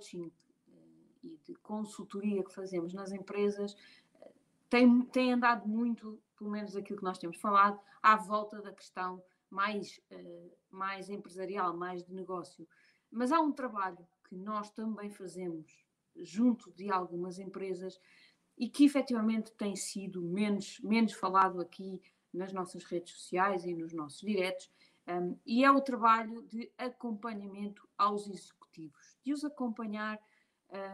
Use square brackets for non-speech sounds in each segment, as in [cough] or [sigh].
coaching e de consultoria que fazemos nas empresas tem, tem andado muito, pelo menos aquilo que nós temos falado, à volta da questão mais, mais empresarial, mais de negócio. Mas há um trabalho que nós também fazemos junto de algumas empresas e que efetivamente tem sido menos, menos falado aqui nas nossas redes sociais e nos nossos diretos, um, e é o trabalho de acompanhamento aos executivos, de os acompanhar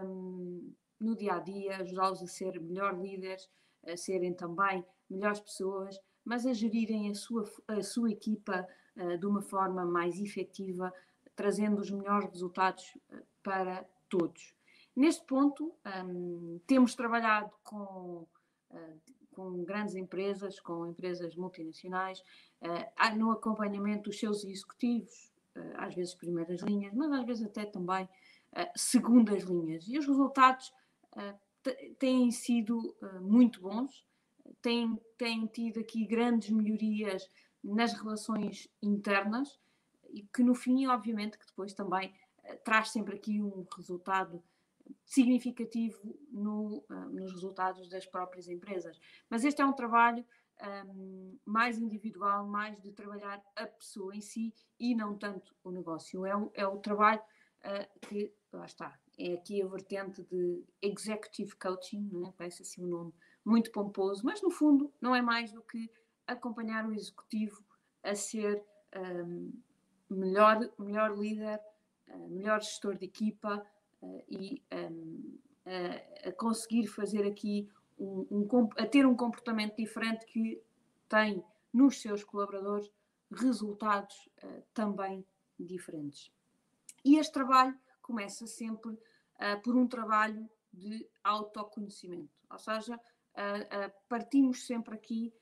um, no dia a dia, ajudá-los a ser melhor líderes, a serem também melhores pessoas, mas a gerirem a sua, a sua equipa uh, de uma forma mais efetiva, trazendo os melhores resultados uh, para todos. Neste ponto, um, temos trabalhado com, uh, com grandes empresas, com empresas multinacionais, no acompanhamento dos seus executivos, às vezes primeiras linhas, mas às vezes até também segundas linhas. E os resultados têm sido muito bons, têm, têm tido aqui grandes melhorias nas relações internas, e que no fim, obviamente, que depois também traz sempre aqui um resultado significativo no, nos resultados das próprias empresas. Mas este é um trabalho um, mais individual, mais de trabalhar a pessoa em si e não tanto o negócio. É o, é o trabalho uh, que, lá está, é aqui a vertente de executive coaching, é? parece assim um nome muito pomposo, mas no fundo não é mais do que acompanhar o executivo a ser um, melhor, melhor líder, uh, melhor gestor de equipa, uh, e um, a, conseguir fazer aqui um, um, a ter um comportamento diferente que tem nos seus colaboradores resultados uh, também diferentes. E este trabalho começa sempre uh, por um trabalho de autoconhecimento, ou seja, partimos sempre aqui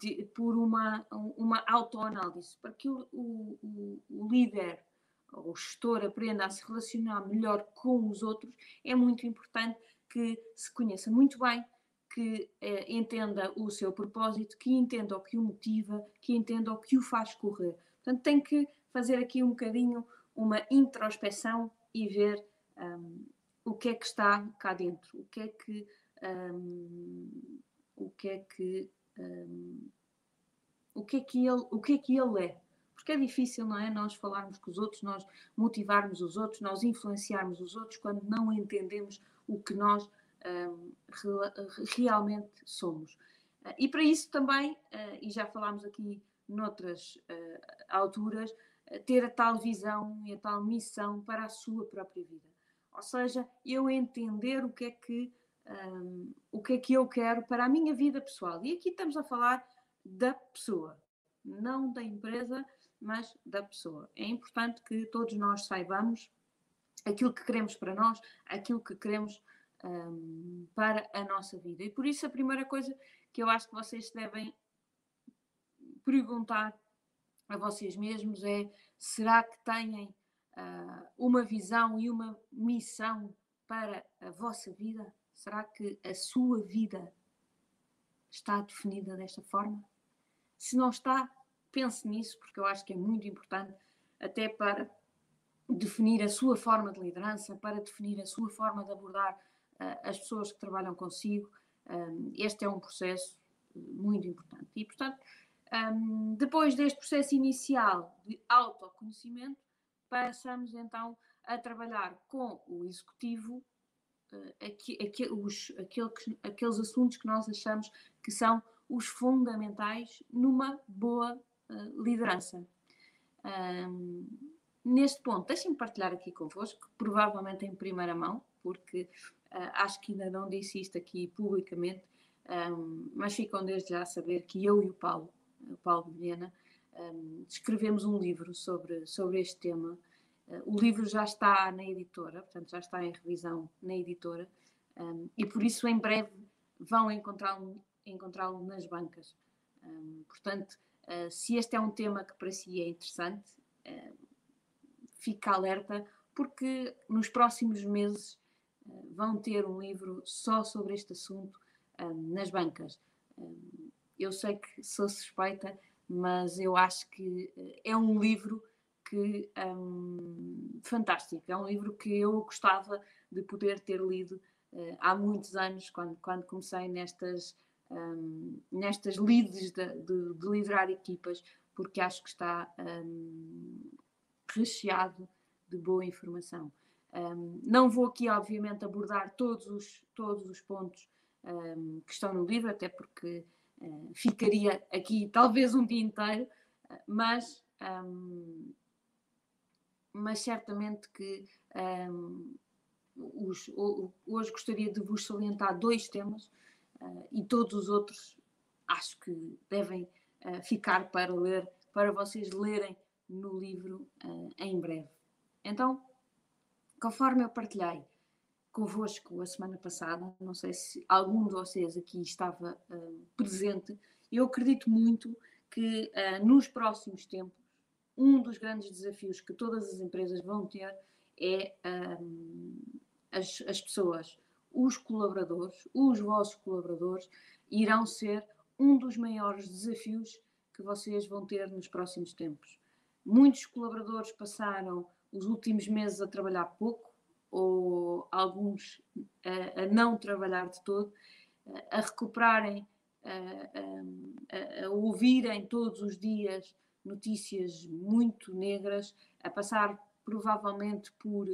de, por uma, uma autoanálise, para que o, o, o líder o gestor aprenda a se relacionar melhor com os outros, é muito importante que se conheça muito bem, que eh, entenda o seu propósito, que entenda o que o motiva, que entenda o que o faz correr. Portanto, tem que fazer aqui um bocadinho uma introspeção e ver um, o que é que está cá dentro, o que é que um, o que é que um, o que é que ele o que é que ele é porque é difícil, não é? Nós falarmos com os outros, nós motivarmos os outros, nós influenciarmos os outros quando não entendemos o que nós realmente somos. Uh, e para isso também, uh, e já falámos aqui noutras uh, alturas, ter a tal visão e a tal missão para a sua própria vida. Ou seja, eu entender o que é que, um, o que, é que eu quero para a minha vida pessoal. E aqui estamos a falar da pessoa, não da empresa, mas da pessoa. É importante que todos nós saibamos aquilo que queremos para nós, aquilo que queremos um, para a nossa vida. E por isso a primeira coisa que eu acho que vocês devem perguntar a vocês mesmos é: será que têm uh, uma visão e uma missão para a vossa vida? Será que a sua vida está definida desta forma? Se não está, pense nisso, porque eu acho que é muito importante, até para definir a sua forma de liderança, para definir a sua forma de abordar uh, as pessoas que trabalham consigo. Um, este é um processo muito importante. E, portanto, um, depois deste processo inicial de autoconhecimento, passamos então a trabalhar com o executivo uh, aqui, aqui, os, aquele que, aqueles assuntos que nós achamos que são os fundamentais numa boa liderança. Um, neste ponto, deixem-me partilhar aqui convosco, provavelmente em primeira mão, porque uh, acho que ainda não disse isto aqui publicamente, um, mas ficam desde já a saber que eu e o Paulo, o Paulo Vilhena, um, escrevemos um livro sobre, sobre este tema. Uh, o livro já está na editora, portanto já está em revisão na editora, e por isso em breve vão encontrá-lo encontrá nas bancas. portanto, Uh, se este é um tema que para si é interessante, fica alerta, porque nos próximos meses uh, vão ter um livro só sobre este assunto nas bancas. eu sei que sou suspeita, mas eu acho que é um livro que um, fantástico. É um livro que eu gostava de poder ter lido uh, há muitos anos, quando, quando comecei nestas, um, nestas leads de, de, de, liderar equipas, porque acho que está um, recheado de boa informação. Um, não vou aqui, obviamente, abordar todos os, todos os pontos um, que estão no livro, até porque uh, ficaria aqui talvez um dia inteiro, uh, mas, um, mas certamente que os, hoje gostaria de vos salientar dois temas uh, e todos os outros acho que devem ficar para ler, para vocês lerem no livro em breve. Então, conforme eu partilhei convosco a semana passada, não sei se algum de vocês aqui estava uh, presente, eu acredito muito que uh, nos próximos tempos, um dos grandes desafios que todas as empresas vão ter é as, as pessoas, os colaboradores, os vossos colaboradores, irão ser um dos maiores desafios que vocês vão ter nos próximos tempos. Muitos colaboradores passaram os últimos meses a trabalhar pouco, ou alguns a, a não trabalhar de todo, a recuperarem, a, a, a, ouvirem todos os dias notícias muito negras, a passar provavelmente por,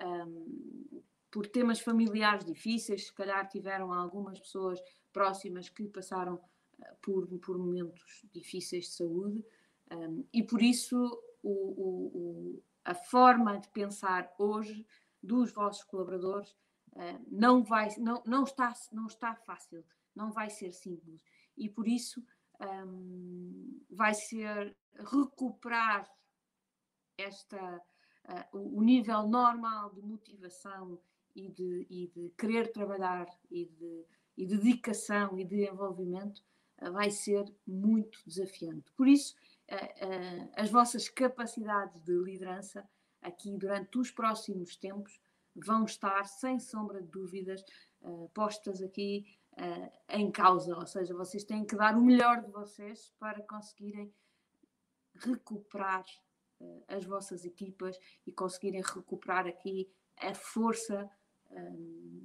um, por temas familiares difíceis, se calhar tiveram algumas pessoas próximas que passaram eh, por, por momentos difíceis de saúde, um, e por isso o, o, o, a forma de pensar hoje dos vossos colaboradores uh, não, vai, não, não, está, não está fácil, não vai ser simples. E por isso um, vai ser recuperar esta, uh, o nível normal de motivação e de, e de querer trabalhar e de, e de dedicação e de envolvimento uh, vai ser muito desafiante. Por isso, as vossas capacidades de liderança aqui durante os próximos tempos vão estar, sem sombra de dúvidas, uh, postas aqui uh, em causa. Ou seja, vocês têm que dar o melhor de vocês para conseguirem recuperar uh, as vossas equipas e conseguirem recuperar aqui a força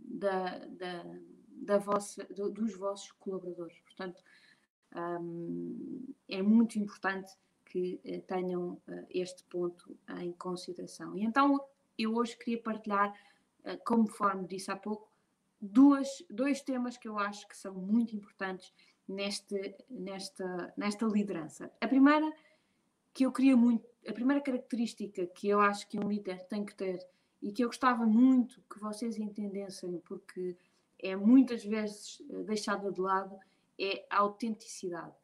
da, da, da vossa, do, dos vossos colaboradores. Portanto, é muito importante que uh, tenham uh, este ponto em consideração. E então eu hoje queria partilhar, uh, conforme disse há pouco, duas, dois temas que eu acho que são muito importantes neste, nesta, nesta liderança. A primeira que eu queria muito, a primeira característica que eu acho que um líder tem que ter e que eu gostava muito que vocês entendessem, porque é muitas vezes deixada de lado, é a autenticidade.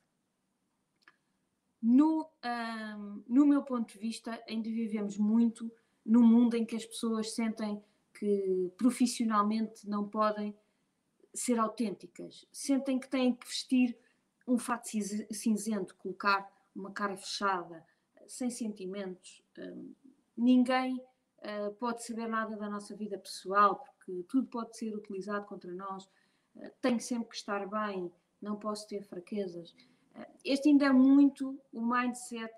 No, um, no meu ponto de vista, ainda vivemos muito num mundo em que as pessoas sentem que profissionalmente não podem ser autênticas, sentem que têm que vestir um fato cinzento, colocar uma cara fechada, sem sentimentos. Um, ninguém uh, pode saber nada da nossa vida pessoal, porque tudo pode ser utilizado contra nós. Uh, tenho sempre que estar bem, não posso ter fraquezas. Este ainda é muito o mindset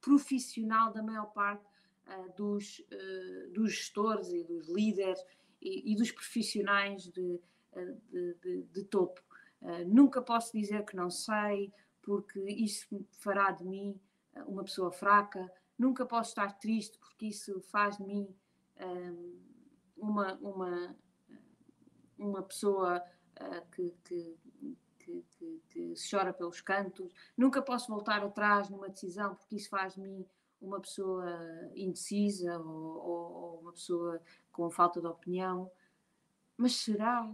profissional da maior parte uh, dos, uh, dos gestores e dos líderes e, e dos profissionais de, de, de, de topo. nunca posso dizer que não sei, porque isso fará de mim uma pessoa fraca. Nunca posso estar triste, porque isso faz de mim um, uma, uma, uma pessoa que, que que, que, que, se chora pelos cantos, nunca posso voltar atrás numa decisão porque isso faz de mim uma pessoa indecisa ou, ou, ou uma pessoa com falta de opinião. Mas será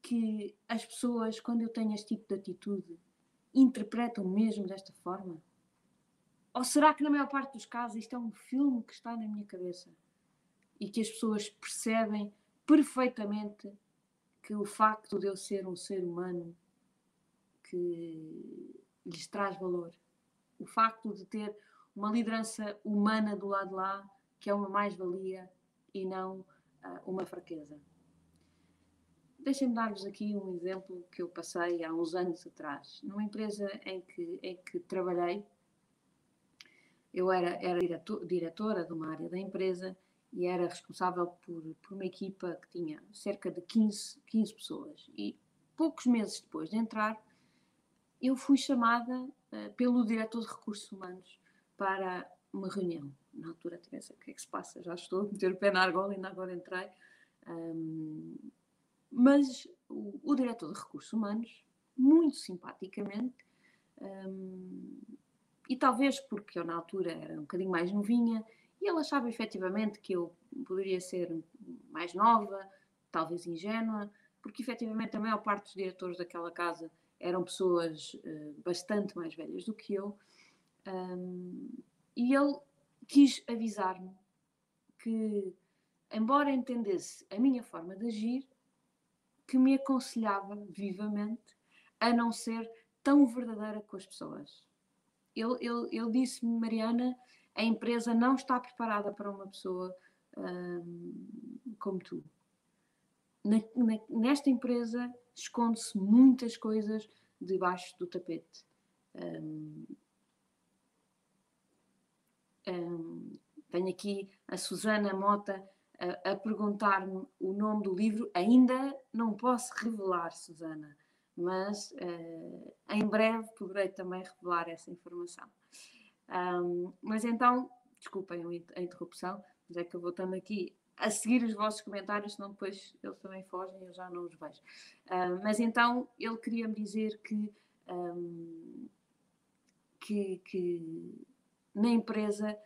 que as pessoas, quando eu tenho este tipo de atitude, interpretam mesmo desta forma? Ou será que, na maior parte dos casos, isto é um filme que está na minha cabeça e que as pessoas percebem perfeitamente que o facto de eu ser um ser humano que lhes traz valor, o facto de ter uma liderança humana do lado lá, que é uma mais-valia e não uh, uma fraqueza. Deixem-me dar-vos aqui um exemplo que eu passei há uns anos atrás. Numa empresa em que, em que trabalhei, eu era, era diretor, diretora de uma área da empresa e era responsável por, por uma equipa que tinha cerca de 15, 15 pessoas. E poucos meses depois de entrar, eu fui chamada uh, pelo diretor de recursos humanos para uma reunião. Na altura tivesse o que é que se passa, já estou a meter o pé na argola, ainda agora entrei. Um, mas o, o, diretor de recursos humanos, muito simpaticamente, um, e talvez porque eu na altura era um bocadinho mais novinha, e ele achava efetivamente que eu poderia ser mais nova, talvez ingênua, porque efetivamente a maior parte dos diretores daquela casa eram pessoas uh, bastante mais velhas do que eu. E ele quis avisar-me que, embora entendesse a minha forma de agir, que me aconselhava vivamente a não ser tão verdadeira com as pessoas. Ele, ele, ele disse-me, Mariana, a empresa não está preparada para uma pessoa como tu. Na, na, nesta empresa esconde-se muitas coisas debaixo do tapete. Hum, hum, tenho aqui a Susana Mota a, a perguntar-me o nome do livro. Ainda não posso revelar, Susana, mas uh, em breve poderei também revelar essa informação. Um, mas então, desculpem a interrupção, mas é que eu vou estando aqui a seguir os vossos comentários, senão depois eles também fogem e eu já não os vejo. Um, mas então ele queria me dizer que, um, que, que, na empresa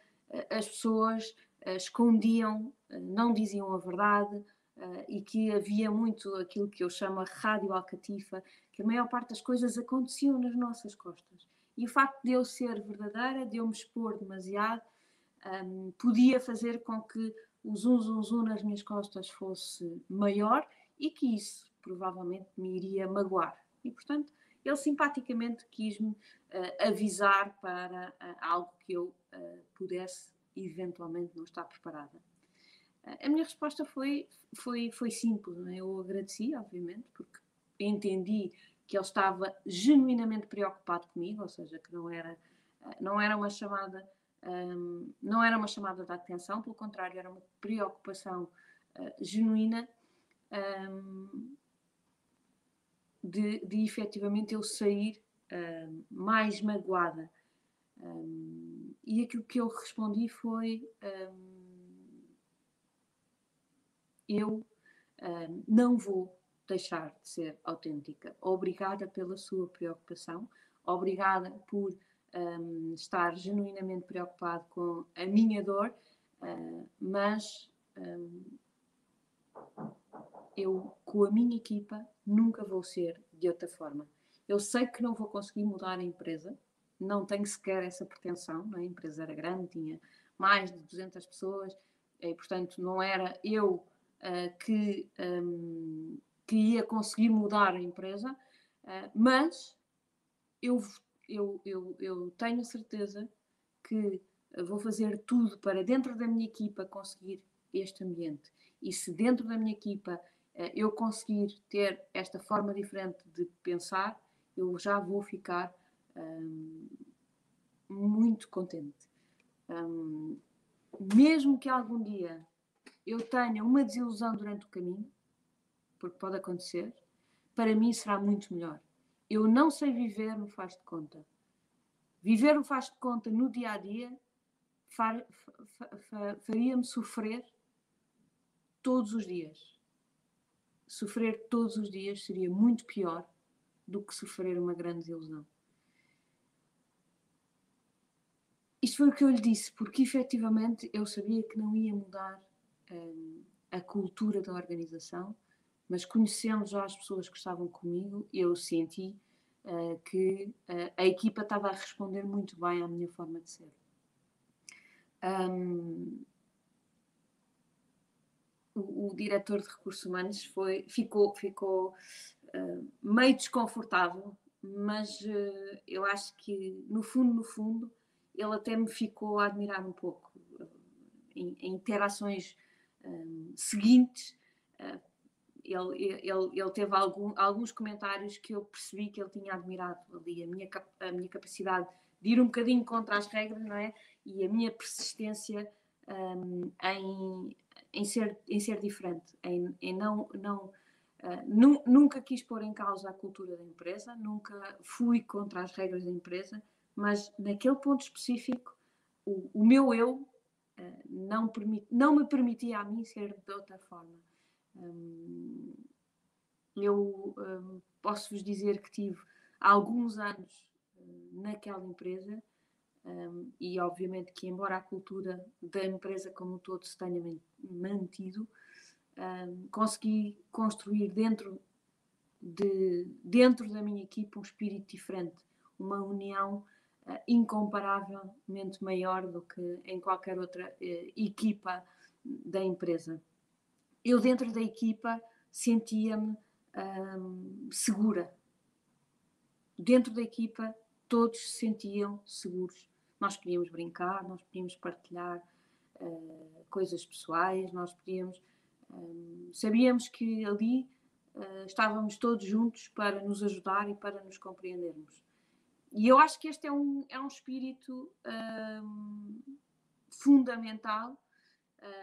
as pessoas uh, escondiam, uh, não diziam a verdade. Uh, e que havia muito aquilo que eu chamo a rádio alcatifa, que a maior parte das coisas aconteciam nas nossas costas. E o facto de eu ser verdadeira, de eu me expor demasiado, um, podia fazer com que o zum zum zum nas minhas costas fosse maior e que isso provavelmente me iria magoar. E portanto, ele simpaticamente quis-me uh, avisar para uh, algo que eu uh, pudesse eventualmente não estar preparada. a minha resposta foi, foi, foi simples, é? eu agradeci, obviamente, porque entendi que ele estava genuinamente preocupado comigo, ou seja, que não era, não era uma chamada, um, não era uma chamada de atenção, pelo contrário, era uma preocupação uh, genuína um, de, de efetivamente eu sair uh, mais magoada. Um, e aquilo que eu respondi foi: eu não vou deixar de ser autêntica. Obrigada pela sua preocupação, obrigada por um, estar genuinamente preocupado com a minha dor, uh, mas um, eu, com a minha equipa, nunca vou ser de outra forma. Eu sei que não vou conseguir mudar a empresa, não tenho sequer essa pretensão, é? a empresa era grande, tinha mais de 200 pessoas, e portanto não era eu uh, que um, que ia conseguir mudar a empresa, uh, mas eu, eu, eu, eu tenho certeza que vou fazer tudo para, dentro da minha equipa, conseguir este ambiente. E se dentro da minha equipa uh, eu conseguir ter esta forma diferente de pensar, eu já vou ficar um, muito contente. Um, mesmo que algum dia eu tenha uma desilusão durante o caminho, porque pode acontecer, para mim será muito melhor. Eu não sei viver no faz de conta. Viver no faz de conta no dia a dia faria-me sofrer todos os dias. Sofrer todos os dias seria muito pior do que sofrer uma grande ilusão. Isto foi o que eu lhe disse, porque efetivamente eu sabia que não ia mudar hum, a cultura da organização, mas conhecendo já as pessoas que estavam comigo, eu senti uh, que uh, a equipa estava a responder muito bem à minha forma de ser. Um, o, o, diretor de recursos humanos foi, ficou, ficou uh, meio desconfortável, mas eu acho que no fundo, no fundo, ele até me ficou a admirar um pouco em, em interações seguintes ele, ele, ele teve algum, alguns comentários que eu percebi que ele tinha admirado ali, a minha, a minha capacidade de ir um bocadinho contra as regras, não é? E a minha persistência um, em, em, ser, em ser diferente, em, em não. não uh, nunca quis pôr em causa a cultura da empresa, nunca fui contra as regras da empresa, mas naquele ponto específico, o, o meu eu uh, não, permit, não me permitia a mim ser de outra forma. Um, eu um, posso vos dizer que tive alguns anos uh, naquela empresa e obviamente que embora a cultura da empresa como um todo se tenha mantido, consegui construir dentro de dentro da minha equipa um espírito diferente, uma união uh, incomparavelmente maior do que em qualquer outra uh, equipa da empresa. Eu dentro da equipa sentia-me um, segura. Dentro da equipa todos se sentiam seguros nós podíamos brincar, nós podíamos partilhar uh, coisas pessoais, nós podíamos. Um, sabíamos que ali uh, estávamos todos juntos para nos ajudar e para nos compreendermos. E eu acho que este é um, é um espírito um, fundamental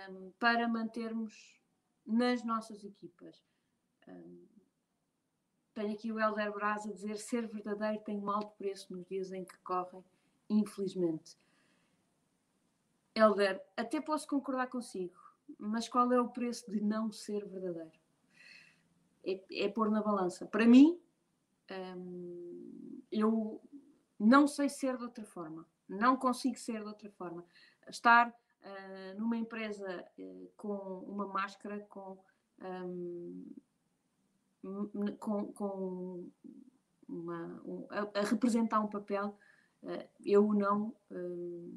um, para mantermos nas nossas equipas. tenho aqui o Helder Braz a dizer: ser verdadeiro tem um alto preço nos dias em que correm infelizmente. Helder, até posso concordar consigo, mas qual é o preço de não ser verdadeiro? É, é pôr na balança. Para mim, eu não sei ser de outra forma, não consigo ser de outra forma. Estar uh, numa empresa uh, com uma máscara, com, um, com, com uma, um, a, a, representar um papel eh, eu não, eh,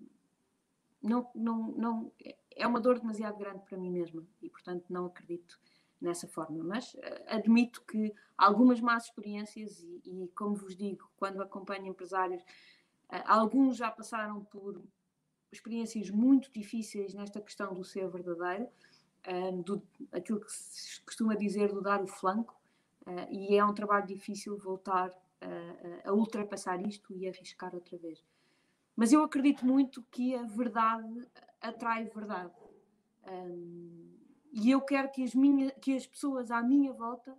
não, não, não. É uma dor demasiado grande para mim mesma e, portanto, não acredito nessa forma. Mas uh, admito que algumas más experiências, e, e, como vos digo, quando acompanho empresários, uh, alguns já passaram por experiências muito difíceis nesta questão do ser verdadeiro, uh, do, aquilo que se costuma dizer do dar o flanco, e é um trabalho difícil voltar a, a ultrapassar isto e arriscar outra vez. Mas eu acredito muito que a verdade atrai verdade. Um, e eu quero que as, minha, que as pessoas à minha volta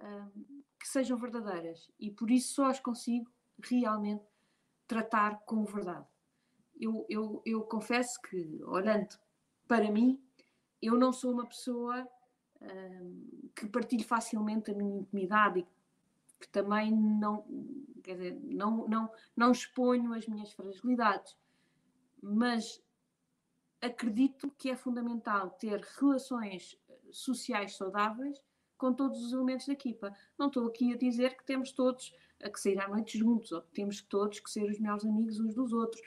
um, que sejam verdadeiras. E por isso só as consigo realmente tratar com verdade. Eu, eu, eu confesso que, olhando para mim, eu não sou uma pessoa um, que partilhe facilmente a minha intimidade e que também não, quer dizer, não, não, não exponho as minhas fragilidades, mas acredito que é fundamental ter relações eh, sociais saudáveis com todos os elementos da equipa. Não estou aqui a dizer que temos todos a que sair à noite juntos, ou que temos todos que ser os melhores amigos uns dos outros.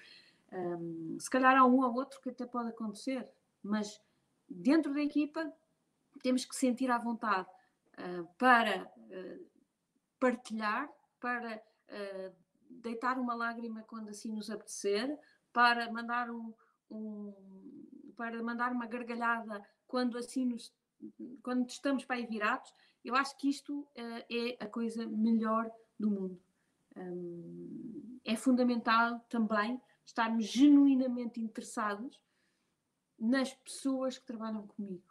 Um, se calhar há um ou outro que até pode acontecer, mas dentro da equipa temos que sentir à vontade uh, para uh, partilhar, para uh, deitar uma lágrima quando assim nos apetecer, para mandar um, um, para mandar uma gargalhada quando assim nos, quando estamos para aí virados. Eu acho que isto é a coisa melhor do mundo. Um, é fundamental também estarmos genuinamente interessados nas pessoas que trabalham comigo,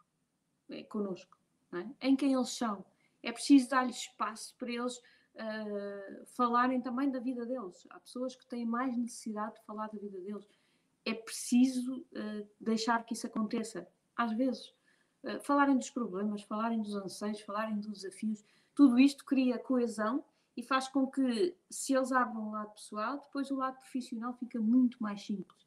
é, connosco, é? em quem eles são, é preciso dar-lhes espaço para eles uh, falarem também da vida deles. Há pessoas que têm mais necessidade de falar da vida deles. É preciso uh, deixar que isso aconteça. Às vezes, uh, falarem dos problemas, falarem dos anseios, falarem dos desafios, tudo isto cria coesão e faz com que, se eles abram o lado pessoal, depois o lado profissional fica muito mais simples.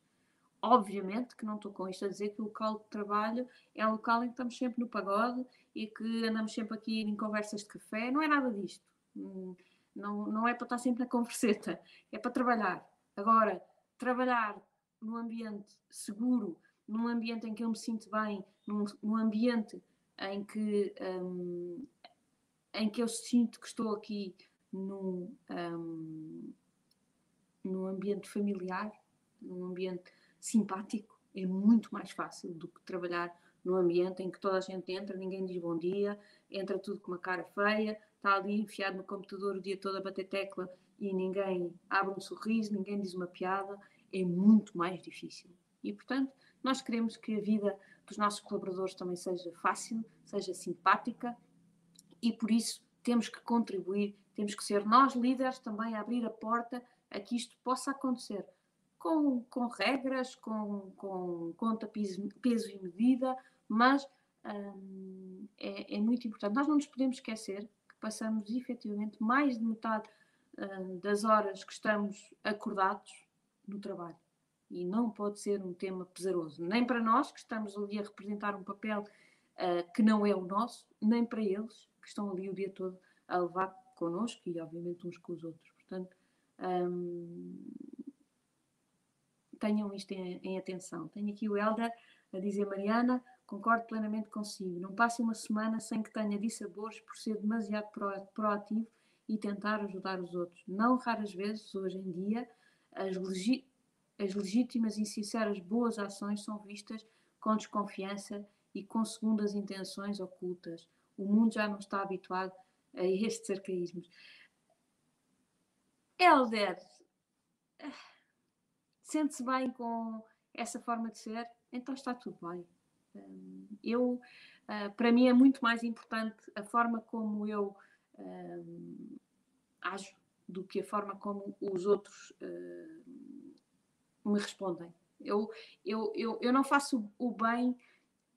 Obviamente que não estou com isto a dizer que o local de trabalho é um local em que estamos sempre no pagode e que andamos sempre aqui em conversas de café. Não é nada disto. Hum, não, não é para estar sempre na converseta, é para trabalhar. Agora, trabalhar num ambiente seguro, num ambiente em que eu me sinto bem, num, num ambiente em que, um, em que eu sinto que estou aqui num, um, num ambiente familiar, num ambiente simpático, é muito mais fácil do que trabalhar num ambiente em que toda a gente entra, ninguém diz bom dia, entra tudo com uma cara feia, está ali enfiado no computador o dia todo a bater tecla e ninguém abre um sorriso, ninguém diz uma piada, é muito mais difícil. E, portanto, nós queremos que a vida dos nossos colaboradores também seja fácil, seja simpática e, por isso, temos que contribuir, temos que ser nós líderes também a abrir a porta a que isto possa acontecer. Com, com regras, com, com conta, peso, peso e medida, mas hum, é, é, muito importante. Nós não nos podemos esquecer que passamos efetivamente mais de metade hum, das horas que estamos acordados no trabalho. E não pode ser um tema pesaroso, nem para nós, que estamos ali a representar um papel uh, que não é o nosso, nem para eles, que estão ali o dia todo a levar connosco e, obviamente, uns com os outros. Portanto, um, tenham isto em, em, atenção. Tenho aqui o Helder a dizer, Mariana, concordo plenamente consigo. Não passe uma semana sem que tenha dissabores por ser demasiado proativo e tentar ajudar os outros. Não raras vezes, hoje em dia, as, legi as legítimas e sinceras boas ações são vistas com desconfiança e com segundas intenções ocultas. O mundo já não está habituado a estes arcaísmos. Helder, sente-se bem com essa forma de ser, então está tudo bem. Hum, eu, ah, para mim, é muito mais importante a forma como eu um, ajo do que a forma como os outros uh, me respondem. Eu, eu, eu, eu não faço o bem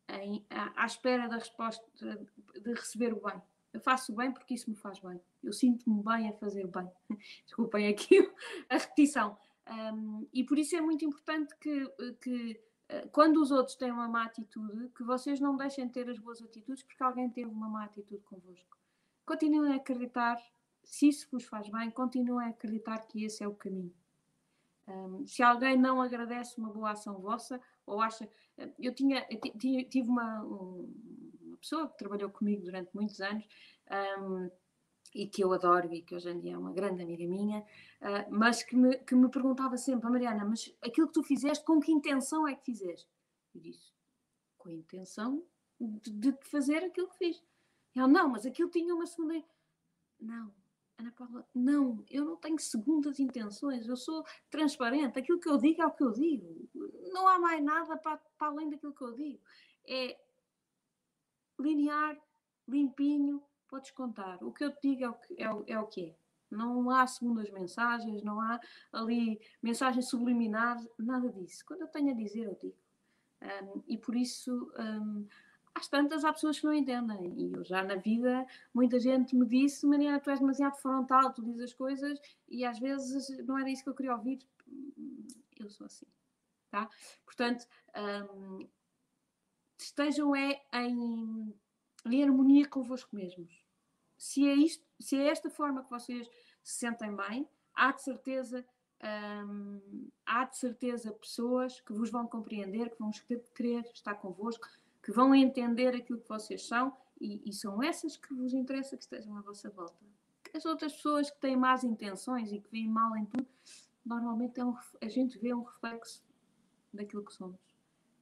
em, à, à espera da resposta de receber o bem. Eu faço bem porque isso me faz bem. Eu sinto-me bem a fazer bem. [laughs] Desculpem aqui [laughs] a repetição. Um, e por isso é muito importante que, que uh, quando os outros têm uma má atitude, que vocês não deixem de ter as boas atitudes porque alguém teve uma má atitude convosco. Continuem a acreditar, se isso vos faz bem, continuem a acreditar que esse é o caminho. Um, se alguém não agradece uma boa ação vossa, ou acha. Eu tinha, eu tive uma, uma pessoa que trabalhou comigo durante muitos anos um, e que eu adoro e que hoje em dia é uma grande amiga minha, uh, mas que me, que me perguntava sempre, Mariana, mas aquilo que tu fizeste, com que intenção é que fizeste? Eu disse, com a intenção de, de fazer aquilo que fiz. Ela, não, mas aquilo tinha uma segunda. Não, Ana Paula, não, eu não tenho segundas intenções, eu sou transparente, aquilo que eu digo é o que eu digo, não há mais nada para, para além daquilo que eu digo. É linear, limpinho, podes contar. O que eu te digo é o que é. O, é, o que é. Não há segundas mensagens, não há ali mensagens subliminares, nada disso. Quando eu tenho a dizer, eu digo. Um, e por isso, um, às tantas, há pessoas que não entendem. E eu já na vida, muita gente me disse: Mariana, tu és demasiado frontal, tu dizes as coisas e às vezes não era isso que eu queria ouvir. Eu sou assim. Tá? Portanto, um, estejam é em, em harmonia convosco mesmos. Se é, isto, se é esta forma que vocês se sentem bem, há de certeza um, há de certeza pessoas que vos vão compreender, que vão querer estar convosco, que vão entender aquilo que vocês são e, e, são essas que vos interessa que estejam à vossa volta. As outras pessoas que têm más intenções e que veem mal em tudo, normalmente é um, a gente vê um reflexo daquilo que somos.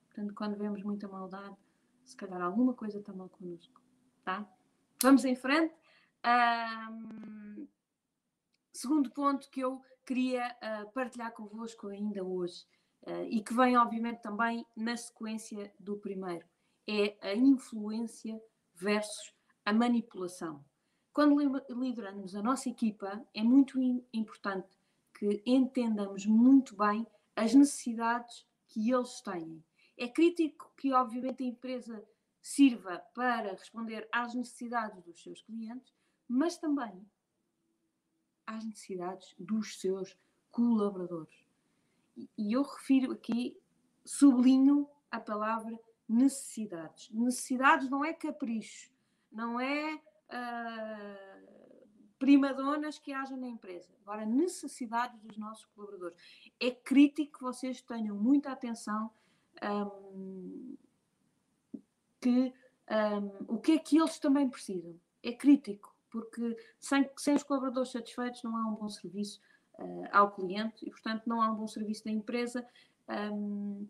Portanto, quando vemos muita maldade, se calhar alguma coisa está mal connosco. Tá? Vamos em frente. Um, segundo ponto que eu queria uh, partilhar convosco ainda hoje, uh, e que vem, obviamente, também na sequência do primeiro, é a influência versus a manipulação. Quando lideramos a nossa equipa, é muito importante que entendamos muito bem as necessidades que eles têm. É crítico que, obviamente, a empresa sirva para responder às necessidades dos seus clientes, mas também às necessidades dos seus colaboradores. E eu refiro aqui, sublinho a palavra necessidades. Necessidades não é capricho, não é uh, primadonas que haja na empresa. Agora, necessidades dos nossos colaboradores. É crítico que vocês tenham muita atenção um, que um, o que é que eles também precisam. É crítico, porque sem, sem os colaboradores satisfeitos não há um bom serviço uh, ao cliente e, portanto, não há um bom serviço da empresa, um,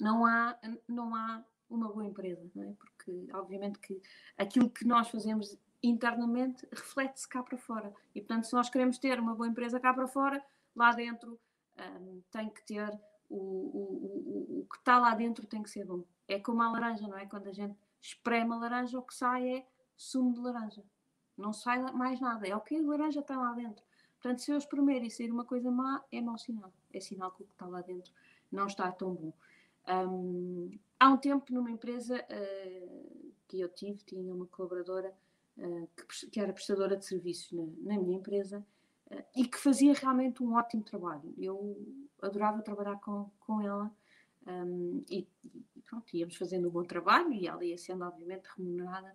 não há, não há uma boa empresa, não é? Porque, obviamente, que aquilo que nós fazemos internamente reflete-se cá para fora. E, portanto, se nós queremos ter uma boa empresa cá para fora, lá dentro um, tem que ter o, o, o, o que está lá dentro tem que ser bom. É como a laranja, não é? Quando a gente espreme a laranja, o que sai é sumo de laranja. Não sai mais nada. É o que a laranja está lá dentro. Portanto, se eu espremer e sair uma coisa má, é mau sinal. É sinal que o que está lá dentro não está tão bom. Um, há um tempo, numa empresa uh, que eu tive, tinha uma colaboradora uh, que, que, era prestadora de serviços na, na minha empresa uh, e que fazia realmente um ótimo trabalho. Eu adorava trabalhar com, com ela um, e, e, pronto, íamos fazendo um bom trabalho e ela ia sendo, obviamente, remunerada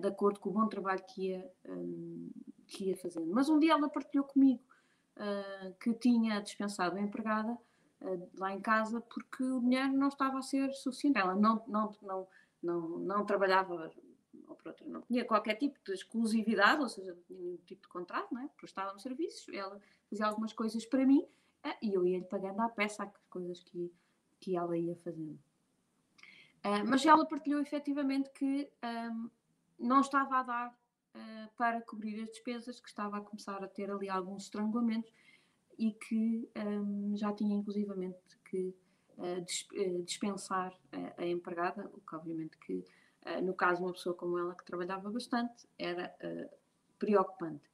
de acordo com o bom trabalho que ia, um, que ia fazendo. Mas um dia ela partilhou comigo que tinha dispensado a empregada lá em casa porque o dinheiro não estava a ser suficiente. Ela não, não, não, não, não trabalhava, ou por não tinha qualquer tipo de exclusividade, ou seja, não tinha nenhum tipo de contrato, não é? prestava-me serviços, ela fazia algumas coisas para mim eh, e eu ia-lhe pagando à peça as coisas que, que ela ia fazendo. Uh, mas ela partilhou efetivamente que um, não estava a dar para cobrir as despesas, que estava a começar a ter ali alguns estrangulamentos e que um, já tinha inclusivamente que uh, dispensar a, a, empregada, o que obviamente que uh, no caso de uma pessoa como ela que trabalhava bastante era uh, preocupante.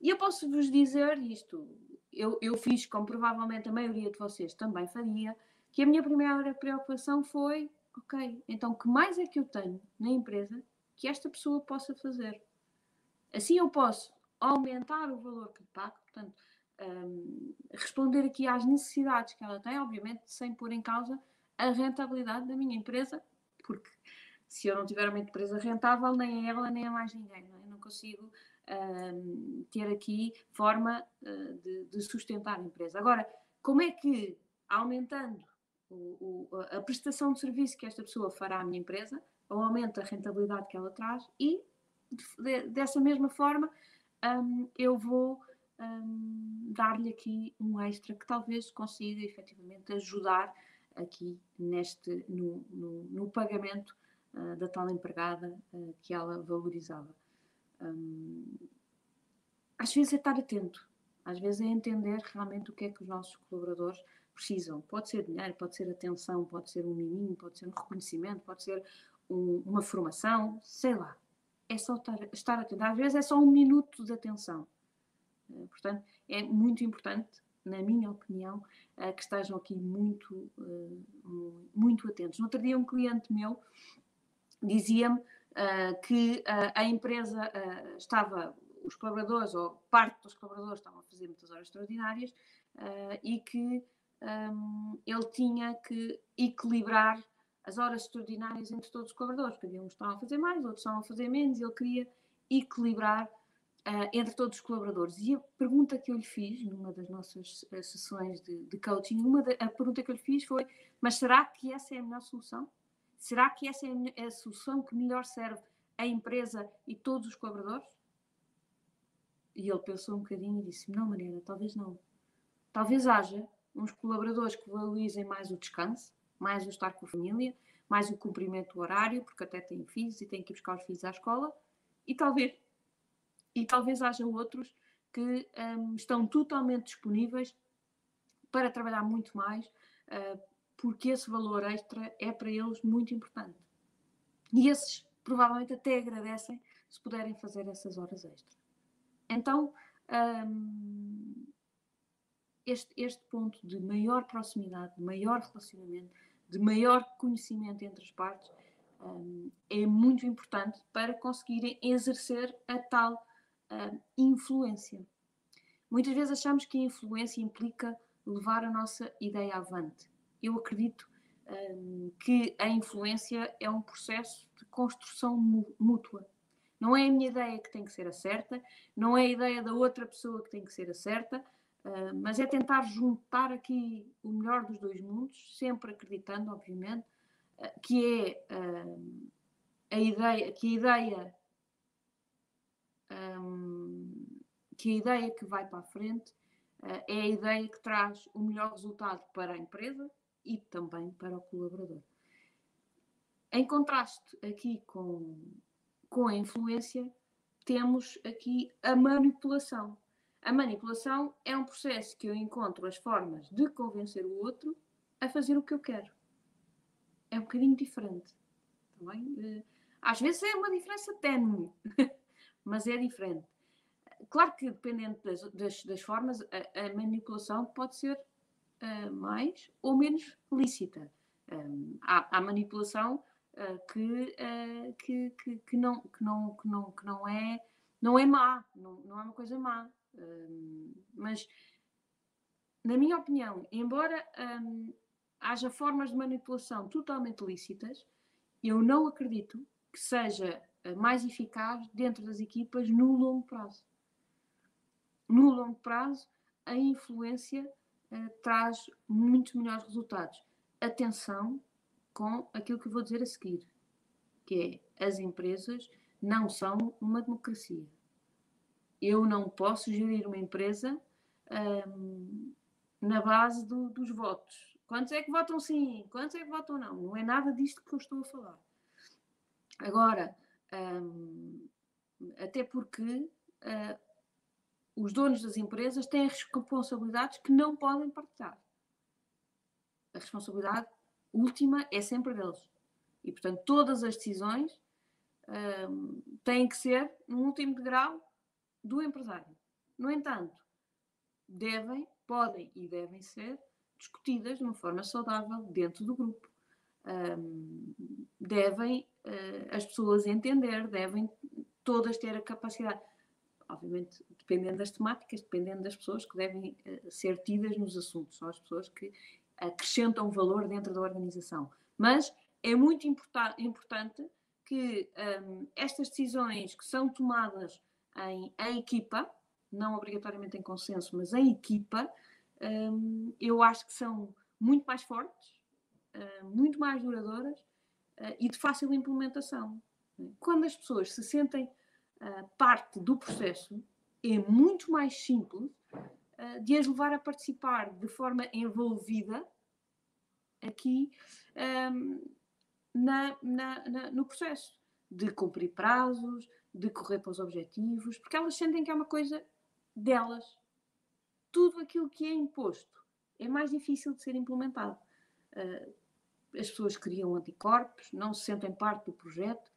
E eu posso vos dizer isto, eu, eu fiz como provavelmente a maioria de vocês também faria, que a minha primeira preocupação foi, ok, então que mais é que eu tenho na empresa que esta pessoa possa fazer? Assim eu posso aumentar o valor que lhe pago, portanto, um, responder aqui às necessidades que ela tem, obviamente sem pôr em causa a rentabilidade da minha empresa, porque se eu não tiver uma empresa rentável, nem a ela nem a mais ninguém, não, é? não consigo um, ter aqui forma uh, de, de, sustentar a empresa. Agora, como é que aumentando o, o, a prestação de serviço que esta pessoa fará à minha empresa, ou aumenta a rentabilidade que ela traz e de, dessa mesma forma um, eu vou um, dar-lhe aqui um extra que talvez consiga efetivamente ajudar aqui neste, no, no, no pagamento uh, da tal empregada uh, que ela valorizava. Um, às vezes é estar atento, às vezes é entender realmente o que é que os nossos colaboradores precisam. Pode ser dinheiro, pode ser atenção, pode ser um miminho, pode ser um reconhecimento, pode ser um, uma formação, sei lá. É só estar, estar atento. Às vezes é só um minuto de atenção. Eh, portanto, é muito importante, na minha opinião, eh, que estejam aqui muito, eh, muito atentos. No outro dia, um cliente meu dizia-me que a empresa estava, os colaboradores, ou parte dos colaboradores, estavam a fazer muitas horas extraordinárias e que ehm, ele tinha que equilibrar as horas extraordinárias entre todos os colaboradores, porque havia uns estavam a fazer mais, outros estavam a fazer menos, e ele queria equilibrar uh, entre todos os colaboradores. E a pergunta que eu lhe fiz numa das nossas uh, sessões de, de coaching, uma a pergunta que eu lhe fiz foi: mas será que essa é a melhor solução? Será que essa é a, a solução que melhor serve a empresa e todos os colaboradores? E ele pensou um bocadinho e disse: não, Mariana, talvez não. Talvez haja uns colaboradores que valorizem mais o descanso, mais o estar com a família, mais o cumprimento do horário, porque até têm filhos e têm que ir buscar os filhos à escola, e talvez e talvez haja outros que um, estão totalmente disponíveis para trabalhar muito mais, uh, porque esse valor extra é para eles muito importante. E esses provavelmente até agradecem se puderem fazer essas horas extras. Então, um, este, este ponto de maior proximidade, de maior relacionamento, de maior conhecimento entre as partes, um, é muito importante para conseguirem exercer a tal uh, influência. Muitas vezes achamos que a influência implica levar a nossa ideia avante. Eu acredito um, que a influência é um processo de construção mútua. Não é a minha ideia que tem que ser a certa, não é a ideia da outra pessoa que tem que ser a certa, uh, mas é tentar juntar aqui o melhor dos dois mundos, sempre acreditando, obviamente, uh, que é uh, a ideia, que a ideia um, que a ideia que vai para a frente uh, é a ideia que traz o melhor resultado para a empresa e também para o colaborador. em contraste aqui com, com a influência, temos aqui a manipulação. A manipulação é um processo que eu encontro as formas de convencer o outro a fazer o que eu quero. É um bocadinho diferente. Eh, às vezes é uma diferença ténue, [laughs] mas é diferente. Claro que, dependendo das, das, das formas, a, a, manipulação pode ser uh, mais ou menos lícita. Um, há, há, manipulação uh, que, uh, que, que, que, não, que, não, que, não, que não é não é má, não, não é uma coisa má. Um, mas, na minha opinião, embora um, haja formas de manipulação totalmente lícitas, eu não acredito que seja mais eficaz dentro das equipas no longo prazo. No longo prazo, a influência uh, traz muito melhores resultados. Atenção com aquilo que eu vou dizer a seguir, que é as empresas não são uma democracia. Eu não posso gerir uma empresa um, na base do, dos votos. Quantos é que votam sim? Quantos é que votam não? Não é nada disto que eu estou a falar. Agora, um, até porque uh, os donos das empresas têm responsabilidades que não podem partilhar. A responsabilidade última é sempre deles. E, portanto, todas as decisões um, têm que ser, no último degrau, do empresário. No entanto, devem, podem e devem ser discutidas de uma forma saudável dentro do grupo. Um, devem uh, as pessoas entender, devem todas ter a capacidade, obviamente dependendo das temáticas, dependendo das pessoas que devem uh, ser tidas nos assuntos, são as pessoas que acrescentam valor dentro da organização. Mas é muito importante que um, estas decisões que são tomadas em, em equipa, não obrigatoriamente em consenso, mas em equipa, um, eu acho que são muito mais fortes, uh, muito mais duradouras uh, e de fácil implementação. Quando as pessoas se sentem uh, parte do processo, é muito mais simples de as levar a participar de forma envolvida aqui um, na, na, na, no processo de cumprir prazos, de correr para os objetivos, porque elas sentem que é uma coisa delas. Tudo aquilo que é imposto é mais difícil de ser implementado. Uh, as pessoas criam anticorpos, não se sentem parte do projeto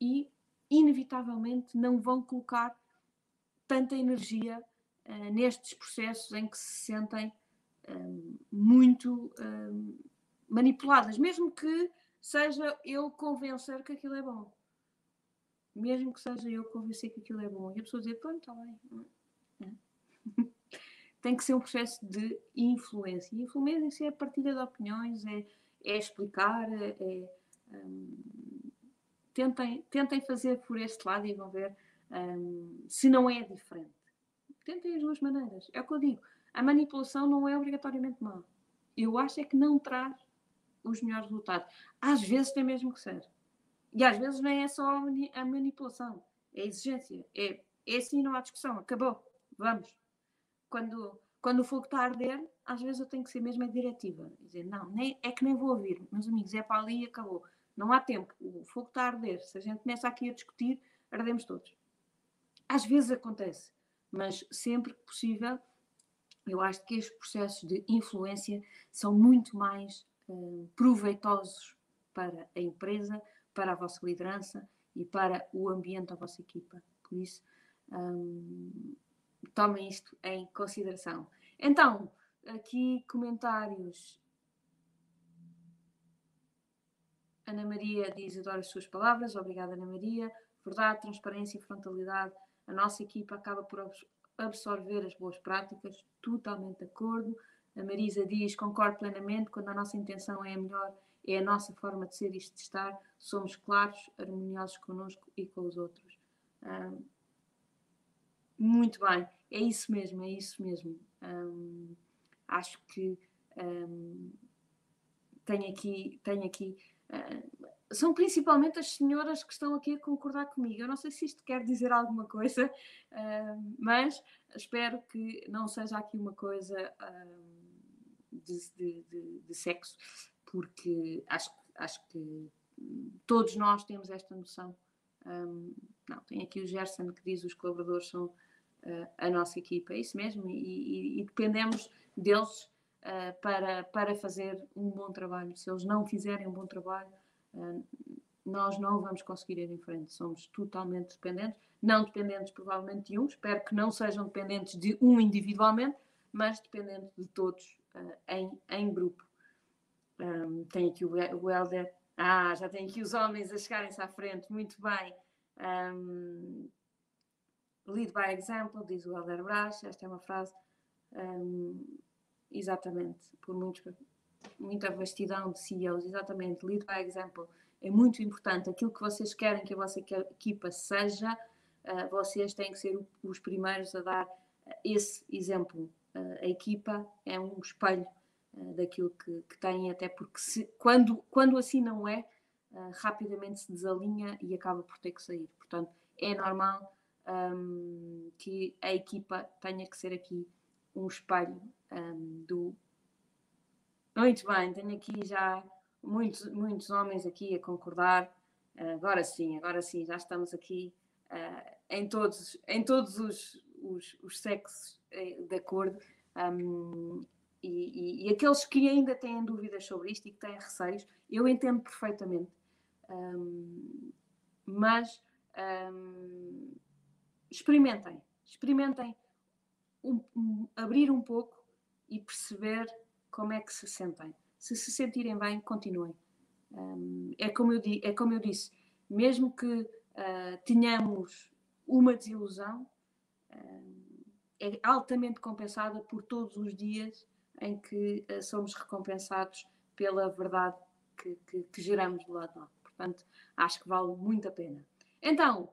e, inevitavelmente, não vão colocar tanta energia uh, nestes processos em que se sentem um, muito um, manipuladas, mesmo que seja eu convencer que aquilo é bom mesmo que seja eu convencer que aquilo é bom, e a pessoa dizer, pronto, está bem. É. [laughs] Tem que ser um processo de influência. E influência é a partilha de opiniões, é, é explicar, é, é um, tentem, tentem fazer por este lado e vão ver um, se não é diferente. Tentem as duas maneiras. É o que eu digo. A manipulação não é obrigatoriamente má. Eu acho é que não traz os melhores resultados. Às vezes tem mesmo que ser. E às vezes nem é só a manipulação, é a exigência. É, é assim, não há discussão, acabou, vamos. Quando, quando o fogo está a arder, às vezes eu tenho que ser mesmo a diretiva. Dizer, não, nem, é que nem vou ouvir, meus amigos, é para ali e acabou. Não há tempo, o fogo está a arder. Se a gente começa aqui a discutir, ardemos todos. Às vezes acontece, mas sempre que possível, eu acho que estes processos de influência são muito mais uh, proveitosos para a empresa, para a vossa liderança e para o ambiente da vossa equipa. Por isso, um, tomem isto em consideração. Então, aqui comentários. Ana Maria diz: adoro as suas palavras. Obrigada, Ana Maria. Verdade, transparência e frontalidade. A nossa equipa acaba por absorver as boas práticas. Totalmente de acordo. A Marisa diz: concordo plenamente. Quando a nossa intenção é a melhor é a nossa forma de ser e de estar. Somos claros, harmoniosos connosco e com os outros. Um, muito bem, é isso mesmo, é isso mesmo. Um, acho que um, tenho aqui, tenho aqui são principalmente as senhoras que estão aqui a concordar comigo. Eu não sei se isto quer dizer alguma coisa, uh, [laughs] mas espero que não seja aqui uma coisa uh, de, de, de, de, sexo porque acho, acho que todos nós temos esta noção. Não, tem aqui o Gerson que diz que os colaboradores são uh, a nossa equipa, é isso mesmo, e, e, e dependemos deles uh, para, para fazer um bom trabalho. Se eles não fizerem um bom trabalho, uh, nós não vamos conseguir ir em frente. Somos totalmente dependentes, não dependentes provavelmente de um, espero que não sejam dependentes de um individualmente, mas dependentes de todos em, em grupo. Um, tem aqui o, o Helder ah, já tem aqui os homens a chegarem-se à frente, muito bem. Um, lead by example, diz o Helder Brás, esta é uma frase. Um, exatamente, por muitos, muita vastidão de CEOs, exatamente, lead by example. É muito importante aquilo que vocês querem que a vossa equipa seja, uh, vocês têm que ser os primeiros a dar esse exemplo. Uh, a equipa é um espelho eh, daquilo que, que têm, até porque se, quando, quando assim não é, uh, rapidamente se desalinha e acaba por ter que sair. Portanto, é normal um, que a equipa tenha que ser aqui um espelho um, do. Muito bem, tenho aqui já muitos, muitos homens aqui a concordar. Agora sim, agora sim, já estamos aqui uh, em todos, em todos os, os, os sexos de acordo. Um, e, e, e, aqueles que ainda têm dúvidas sobre isto e que têm receios, eu entendo perfeitamente. Um, mas um, experimentem, experimentem um, abrir um pouco e perceber como é que se sentem. Se se sentirem bem, continuem. é, como eu, é como eu disse, mesmo que uh, tenhamos uma desilusão, uh, é altamente compensada por todos os dias em que uh, somos recompensados pela verdade que, que, que, geramos do lado de lá. Portanto, acho que vale muito a pena. Então,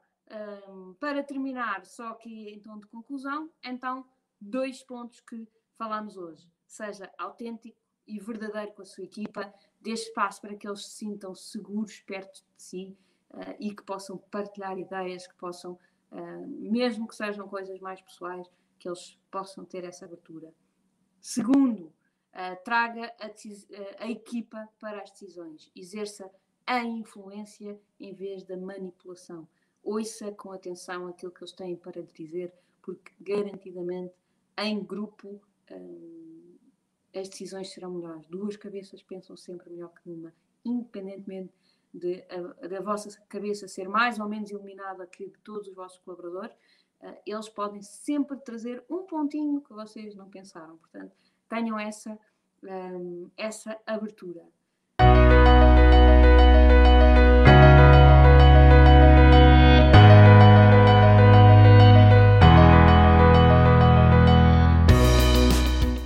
um, para terminar, só aqui em tom de conclusão, então, dois pontos que falamos hoje. Seja autêntico e verdadeiro com a sua equipa, dê espaço para que eles se sintam seguros perto de si uh, e que possam partilhar ideias, que possam, uh, mesmo que sejam coisas mais pessoais, que eles possam ter essa abertura. Segundo, uh, traga a, a, equipa para as decisões, exerça a influência em vez da manipulação. Ouça com atenção aquilo que eles têm para dizer, porque garantidamente em grupo uh, as decisões serão melhores. Duas cabeças pensam sempre melhor que uma, independentemente de, da vossa cabeça ser mais ou menos iluminada que de todos os vossos colaboradores, uh, eles podem sempre trazer um pontinho que vocês não pensaram. Portanto, tenham essa, um, essa abertura.